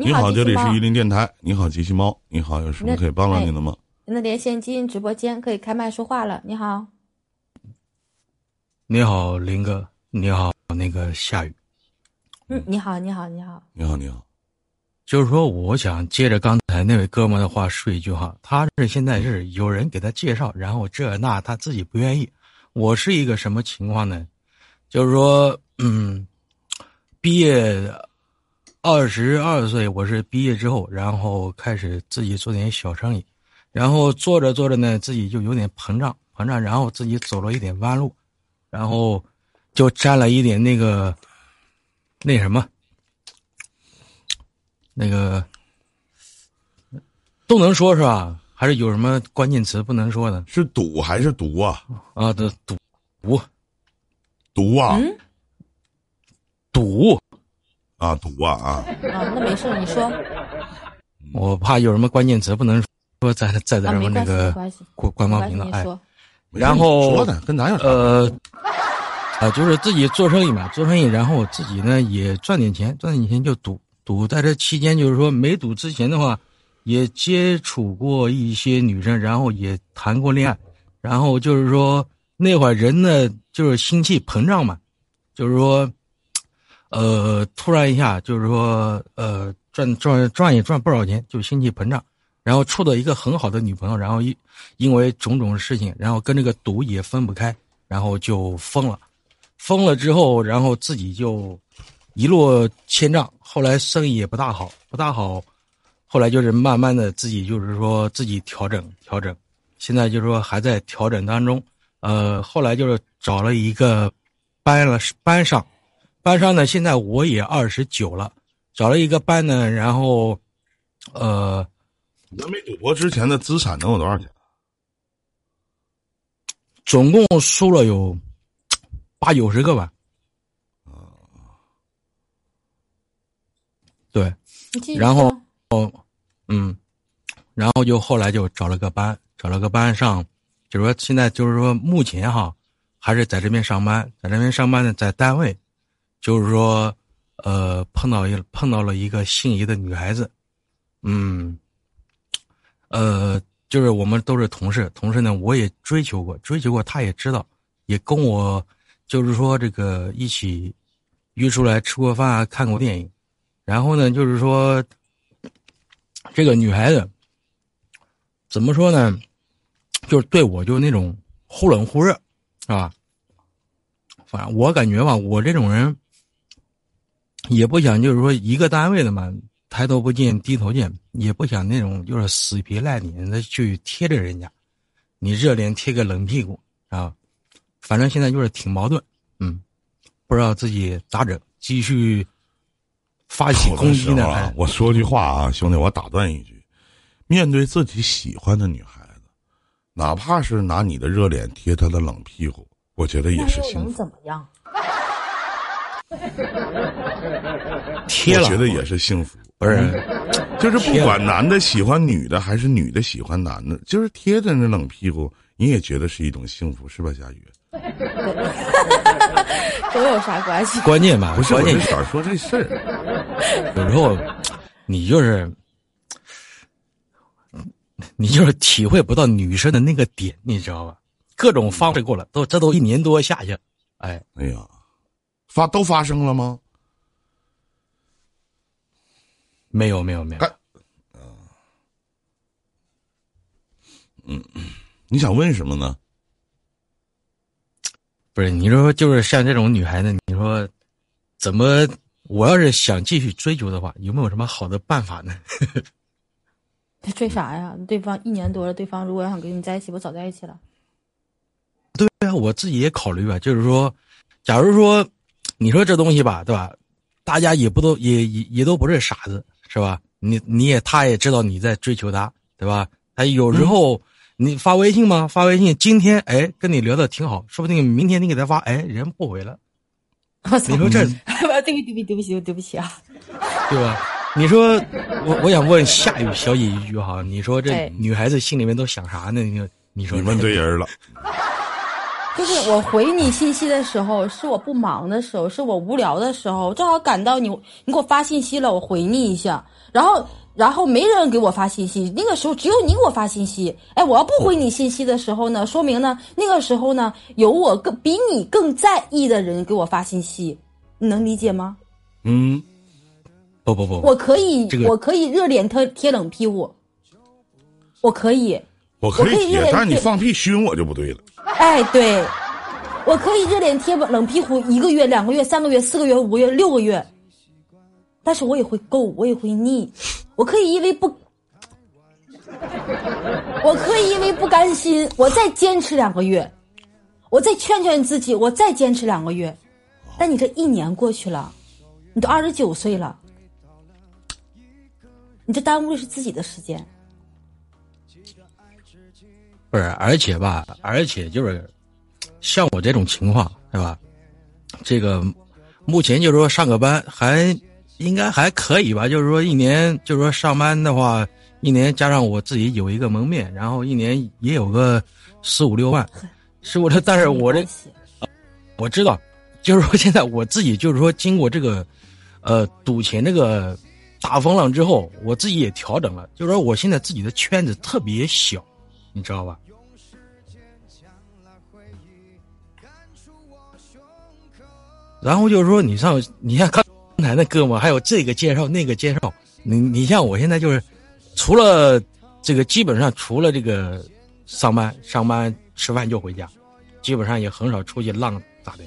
你好，这里是榆林电台。你好，机器猫。你好，有什么可以帮到您的吗？那连线进直播间，可以开麦说话了。你好，你好，林哥。你好，那个夏雨。嗯，你好，你好，你好，你好，你好。就是说，我想接着刚才那位哥们的话说一句哈，他是现在是有人给他介绍，然后这那他自己不愿意。我是一个什么情况呢？就是说，嗯，毕业。二十二岁，我是毕业之后，然后开始自己做点小生意，然后做着做着呢，自己就有点膨胀，膨胀，然后自己走了一点弯路，然后就沾了一点那个那什么，那个都能说是吧？还是有什么关键词不能说的？是赌还是毒啊？啊，的赌，毒，毒啊，赌。啊，赌啊啊！啊，那没事，你说。我怕有什么关键词不能说，在在咱们那个官官方频道哎。然后说的跟咱有呃 啊，就是自己做生意嘛，做生意，然后自己呢也赚点钱，赚点钱就赌赌。在这期间，就是说没赌之前的话，也接触过一些女生，然后也谈过恋爱，然后就是说那会儿人呢就是心气膨胀嘛，就是说。呃，突然一下就是说，呃，赚赚赚也赚不少钱，就心气膨胀，然后处到一个很好的女朋友，然后因因为种种事情，然后跟这个赌也分不开，然后就疯了，疯了之后，然后自己就一落千丈，后来生意也不大好，不大好，后来就是慢慢的自己就是说自己调整调整，现在就是说还在调整当中，呃，后来就是找了一个班了班上。班上呢，现在我也二十九了，找了一个班呢，然后，呃，那没赌博之前的资产能有多少钱？总共输了有八九十个吧。对，然后，嗯，然后就后来就找了个班，找了个班上，就是说现在就是说目前哈，还是在这边上班，在这边上班呢，在单位。就是说，呃，碰到一碰到了一个心仪的女孩子，嗯，呃，就是我们都是同事，同事呢，我也追求过，追求过，她也知道，也跟我，就是说这个一起约出来吃过饭，看过电影，然后呢，就是说这个女孩子怎么说呢，就是对我就那种忽冷忽热，是吧？反正我感觉吧，我这种人。也不想就是说一个单位的嘛，抬头不见低头见，也不想那种就是死皮赖脸的去贴着人家，你热脸贴个冷屁股啊，反正现在就是挺矛盾，嗯，不知道自己咋整，继续发起攻击呢？我说句话啊，兄弟，我打断一句，面对自己喜欢的女孩子，哪怕是拿你的热脸贴她的冷屁股，我觉得也是幸福。能怎么样？贴了，我觉得也是幸福，不是？就是不管男的喜欢女的，还是女的喜欢男的，就是贴着那冷屁股，你也觉得是一种幸福，是吧，佳宇？都有啥关系？关键吧，不是关键想说这事儿。有时候，你就是，你就是体会不到女生的那个点，你知道吧？各种方式过了，都这都一年多下去，哎，哎呀。发都发生了吗？没有，没有，没有。嗯，你想问什么呢？不是，你说就是像这种女孩子，你说怎么？我要是想继续追求的话，有没有什么好的办法呢？追啥呀？对方一年多了，对方如果要想跟你在一起，不早在一起了？对啊，我自己也考虑啊，就是说，假如说。你说这东西吧，对吧？大家也不都也也也都不是傻子，是吧？你你也他也知道你在追求他，对吧？他有时候你发微信吗？发微信，今天哎跟你聊的挺好，说不定明天你给他发，哎人不回了。你说这，对不起对不起对不起啊，对吧？你说我我想问夏雨小姐一句哈，你说这女孩子心里面都想啥呢？你你说你问对人了。就是我回你信息的时候，是我不忙的时候，是我无聊的时候，正好赶到你，你给我发信息了，我回你一下，然后然后没人给我发信息，那个时候只有你给我发信息。哎，我要不回你信息的时候呢，说明呢那个时候呢有我更比你更在意的人给我发信息，你能理解吗？嗯，不不不，我可以，这个我可以热脸贴贴冷屁股，我可以。我可以贴但是你放屁熏我就不对了。哎，对，我可以热脸贴冷屁股一个月、两个月、三个月、四个月、五个月、六个月，但是我也会够，我也会腻。我可以因为不，我可以因为不甘心，我再坚持两个月，我再劝劝自己，我再坚持两个月。但你这一年过去了，你都二十九岁了，你这耽误的是自己的时间。不是，而且吧，而且就是像我这种情况，是吧？这个目前就是说上个班还应该还可以吧，就是说一年就是说上班的话，一年加上我自己有一个门面，然后一年也有个四五六万，是我这，但是我这我知道，就是说现在我自己就是说经过这个，呃，赌钱这个大风浪之后，我自己也调整了，就是说我现在自己的圈子特别小，你知道吧？然后就是说，你上，你像刚才那哥们，还有这个介绍那个介绍，你你像我现在就是，除了这个基本上除了这个上班上班吃饭就回家，基本上也很少出去浪咋的。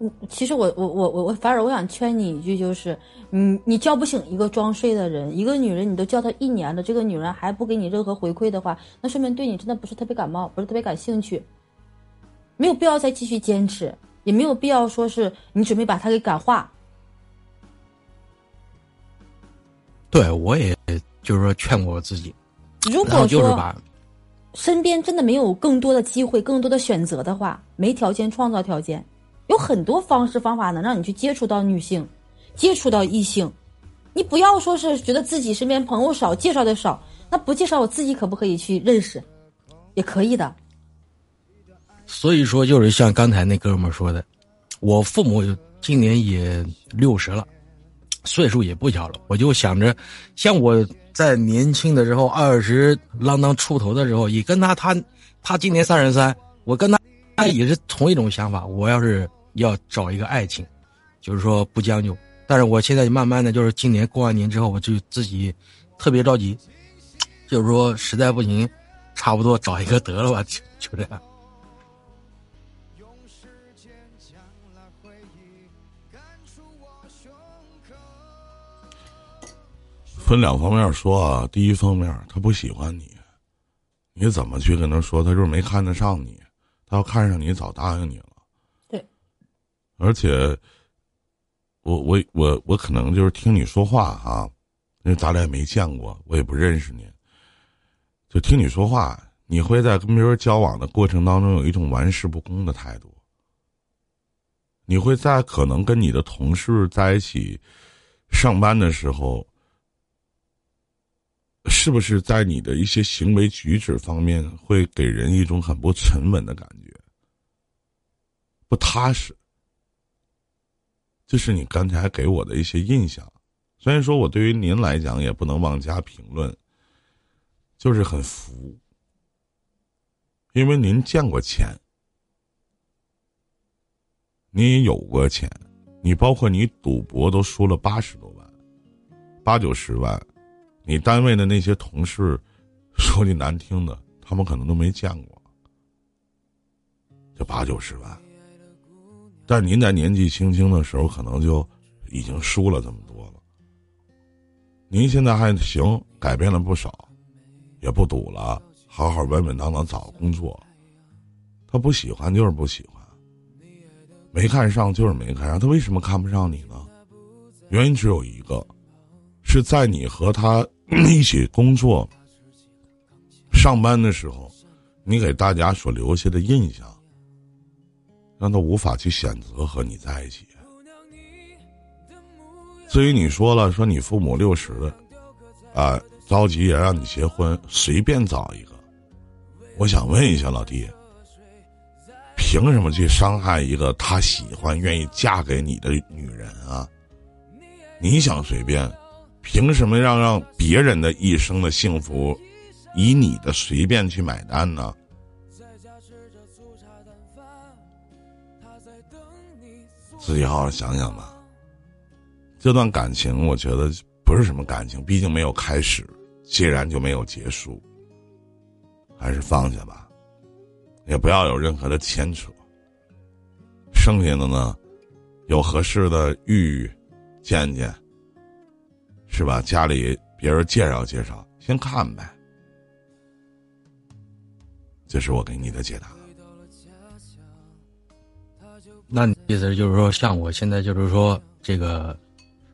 嗯，其实我我我我我反而我想劝你一句，就是你你叫不醒一个装睡的人，一个女人你都叫她一年了，这个女人还不给你任何回馈的话，那说明对你真的不是特别感冒，不是特别感兴趣，没有必要再继续坚持，也没有必要说是你准备把她给感化。对我也就是说劝过我自己，如果就是把身边真的没有更多的机会、更多的选择的话，没条件创造条件，有很多方式方法能让你去接触到女性，接触到异性。你不要说是觉得自己身边朋友少，介绍的少，那不介绍我自己可不可以去认识？也可以的。所以说，就是像刚才那哥们说的，我父母今年也六十了，岁数也不小了。我就想着，像我在年轻的时候，二十啷当出头的时候，也跟他他他今年三十三，我跟他他也是同一种想法。我要是要找一个爱情，就是说不将就。但是我现在慢慢的就是今年过完年之后，我就自己特别着急，就是说实在不行，差不多找一个得了吧，就就这样。分两方面说啊，第一方面他不喜欢你，你怎么去跟他说？他就是没看得上你，他要看上你早答应你了。而且，我我我我可能就是听你说话哈、因为咱俩也没见过，我也不认识你，就听你说话，你会在跟别人交往的过程当中有一种玩世不恭的态度。你会在可能跟你的同事在一起上班的时候。是不是在你的一些行为举止方面会给人一种很不沉稳的感觉，不踏实？这是你刚才给我的一些印象。虽然说我对于您来讲也不能妄加评论，就是很服，因为您见过钱，你也有过钱，你包括你赌博都输了八十多万，八九十万。你单位的那些同事，说句难听的，他们可能都没见过，这八九十万。但您在年纪轻轻的时候，可能就已经输了这么多了。您现在还行，改变了不少，也不赌了，好好稳稳当当找工作。他不喜欢就是不喜欢，没看上就是没看上。他为什么看不上你呢？原因只有一个，是在你和他。一起工作、上班的时候，你给大家所留下的印象，让他无法去选择和你在一起。至于你说了，说你父母六十了，啊，着急也让你结婚，随便找一个。我想问一下老弟，凭什么去伤害一个他喜欢、愿意嫁给你的女人啊？你想随便，凭什么让让别人的一生的幸福，以你的随便去买单呢？自己好好想想吧。这段感情，我觉得不是什么感情，毕竟没有开始，既然就没有结束，还是放下吧，也不要有任何的牵扯。剩下的呢，有合适的遇遇，见见，是吧？家里别人介绍介绍，先看呗。这是我给你的解答。那你意思就是说，像我现在就是说，这个，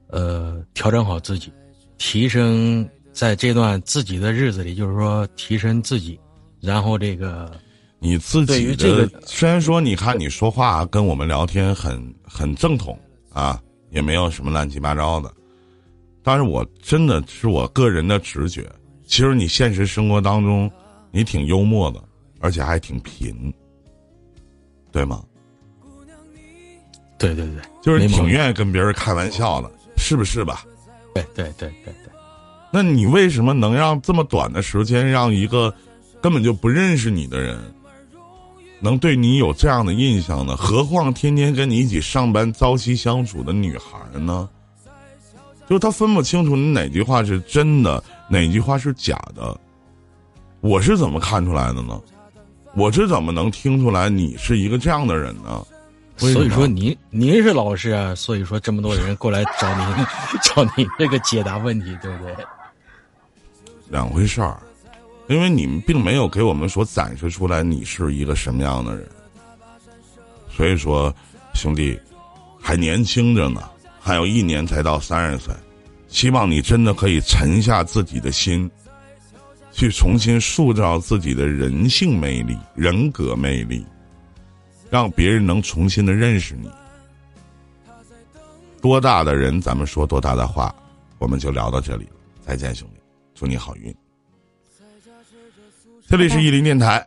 呃，调整好自己，提升在这段自己的日子里，就是说提升自己，然后这个你自己的，虽然说你看你说话跟我们聊天很很正统啊，也没有什么乱七八糟的，但是我真的是我个人的直觉，其实你现实生活当中，你挺幽默的，而且还挺贫，对吗？对对对，就是挺愿意跟别人开玩笑的，是不是吧？对对对对对。那你为什么能让这么短的时间，让一个根本就不认识你的人，能对你有这样的印象呢？何况天天跟你一起上班、朝夕相处的女孩呢？就他分不清楚你哪句话是真的，哪句话是假的。我是怎么看出来的呢？我是怎么能听出来你是一个这样的人呢？所以说您您是老师啊，所以说这么多人过来找您 找您这个解答问题，对不对？两回事儿，因为你们并没有给我们所展示出来你是一个什么样的人，所以说兄弟还年轻着呢，还有一年才到三十岁，希望你真的可以沉下自己的心，去重新塑造自己的人性魅力、人格魅力。让别人能重新的认识你，多大的人，咱们说多大的话，我们就聊到这里了。再见，兄弟，祝你好运。这里是伊林电台，